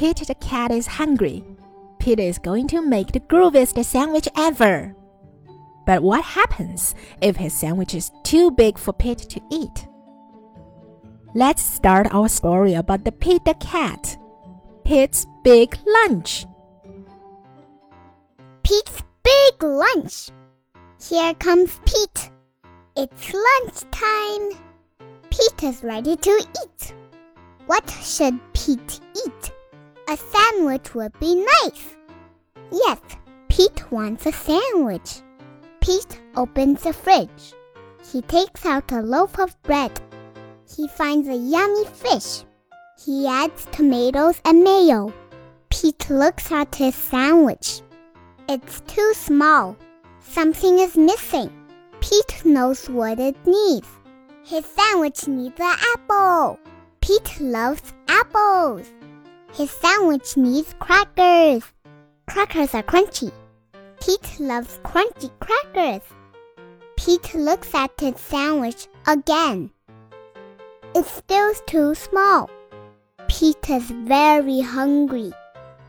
Pete the cat is hungry. Pete is going to make the grooviest sandwich ever. But what happens if his sandwich is too big for Pete to eat? Let's start our story about the Pete the cat. Pete's big lunch. Pete's big lunch. Here comes Pete. It's lunchtime. Pete is ready to eat. What should Pete eat? A sandwich would be nice. Yes, Pete wants a sandwich. Pete opens the fridge. He takes out a loaf of bread. He finds a yummy fish. He adds tomatoes and mayo. Pete looks at his sandwich. It's too small. Something is missing. Pete knows what it needs. His sandwich needs an apple. Pete loves apples. His sandwich needs crackers. Crackers are crunchy. Pete loves crunchy crackers. Pete looks at his sandwich again. It's still too small. Pete is very hungry.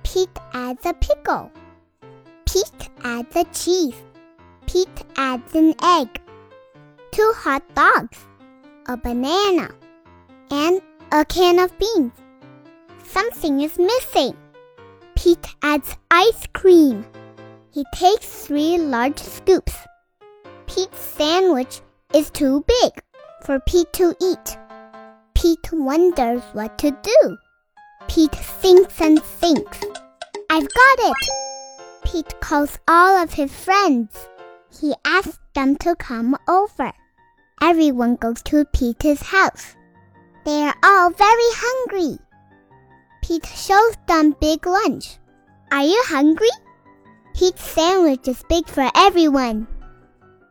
Pete adds a pickle. Pete adds a cheese. Pete adds an egg, two hot dogs, a banana, and a can of beans. Something is missing. Pete adds ice cream. He takes three large scoops. Pete's sandwich is too big for Pete to eat. Pete wonders what to do. Pete thinks and thinks. I've got it! Pete calls all of his friends. He asks them to come over. Everyone goes to Pete's house. They are all very hungry. Pete shows them big lunch. Are you hungry? Pete's sandwich is big for everyone.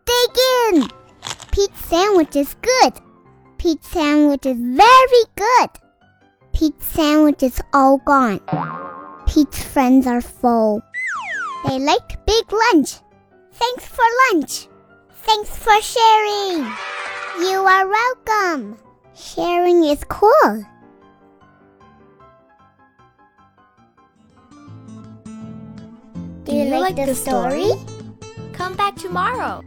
Dig in! Pete's sandwich is good. Pete's sandwich is very good. Pete's sandwich is all gone. Pete's friends are full. They like big lunch. Thanks for lunch. Thanks for sharing. You are welcome. Sharing is cool. You, like, the story? Come back tomorrow.